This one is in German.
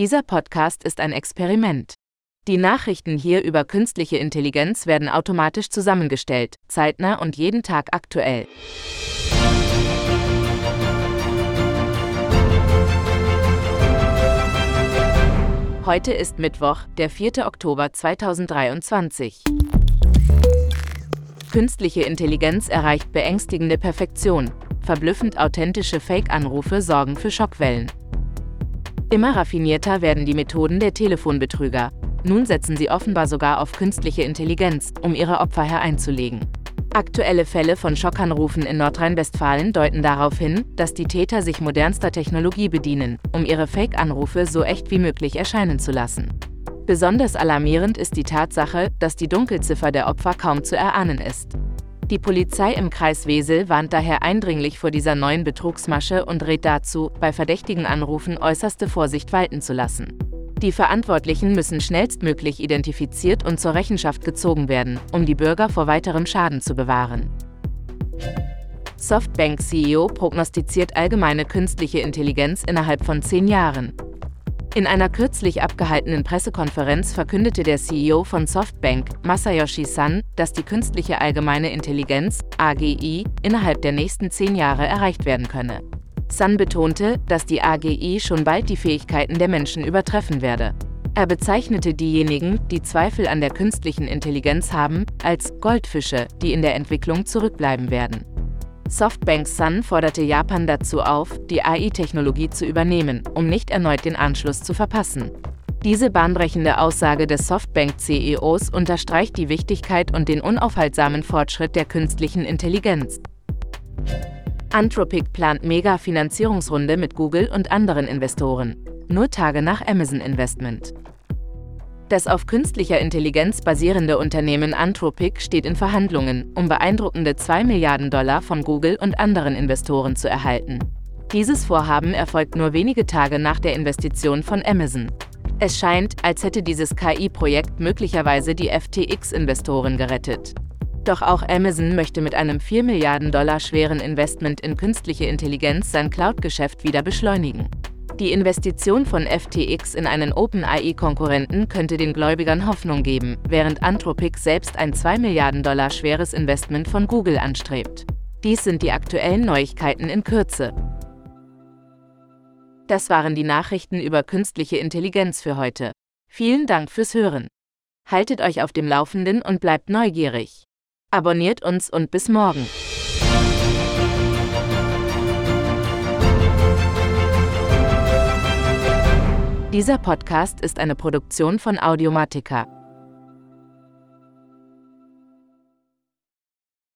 Dieser Podcast ist ein Experiment. Die Nachrichten hier über künstliche Intelligenz werden automatisch zusammengestellt, zeitnah und jeden Tag aktuell. Heute ist Mittwoch, der 4. Oktober 2023. Künstliche Intelligenz erreicht beängstigende Perfektion. Verblüffend authentische Fake-Anrufe sorgen für Schockwellen. Immer raffinierter werden die Methoden der Telefonbetrüger. Nun setzen sie offenbar sogar auf künstliche Intelligenz, um ihre Opfer hereinzulegen. Aktuelle Fälle von Schockanrufen in Nordrhein-Westfalen deuten darauf hin, dass die Täter sich modernster Technologie bedienen, um ihre Fake-Anrufe so echt wie möglich erscheinen zu lassen. Besonders alarmierend ist die Tatsache, dass die Dunkelziffer der Opfer kaum zu erahnen ist. Die Polizei im Kreis Wesel warnt daher eindringlich vor dieser neuen Betrugsmasche und rät dazu, bei verdächtigen Anrufen äußerste Vorsicht walten zu lassen. Die Verantwortlichen müssen schnellstmöglich identifiziert und zur Rechenschaft gezogen werden, um die Bürger vor weiterem Schaden zu bewahren. Softbank-CEO prognostiziert allgemeine künstliche Intelligenz innerhalb von zehn Jahren. In einer kürzlich abgehaltenen Pressekonferenz verkündete der CEO von Softbank, Masayoshi Son, dass die künstliche allgemeine Intelligenz, AGI, innerhalb der nächsten zehn Jahre erreicht werden könne. Sun betonte, dass die AGI schon bald die Fähigkeiten der Menschen übertreffen werde. Er bezeichnete diejenigen, die Zweifel an der künstlichen Intelligenz haben, als Goldfische, die in der Entwicklung zurückbleiben werden. Softbank Sun forderte Japan dazu auf, die AI-Technologie zu übernehmen, um nicht erneut den Anschluss zu verpassen. Diese bahnbrechende Aussage des Softbank-CEOs unterstreicht die Wichtigkeit und den unaufhaltsamen Fortschritt der künstlichen Intelligenz. Anthropic plant Mega-Finanzierungsrunde mit Google und anderen Investoren. Nur Tage nach Amazon Investment. Das auf künstlicher Intelligenz basierende Unternehmen Anthropic steht in Verhandlungen, um beeindruckende 2 Milliarden Dollar von Google und anderen Investoren zu erhalten. Dieses Vorhaben erfolgt nur wenige Tage nach der Investition von Amazon. Es scheint, als hätte dieses KI-Projekt möglicherweise die FTX-Investoren gerettet. Doch auch Amazon möchte mit einem 4 Milliarden Dollar schweren Investment in künstliche Intelligenz sein Cloud-Geschäft wieder beschleunigen. Die Investition von FTX in einen OpenAI-Konkurrenten könnte den Gläubigern Hoffnung geben, während Anthropic selbst ein 2 Milliarden Dollar schweres Investment von Google anstrebt. Dies sind die aktuellen Neuigkeiten in Kürze. Das waren die Nachrichten über künstliche Intelligenz für heute. Vielen Dank fürs Hören. Haltet euch auf dem Laufenden und bleibt neugierig. Abonniert uns und bis morgen. Dieser Podcast ist eine Produktion von Audiomatica.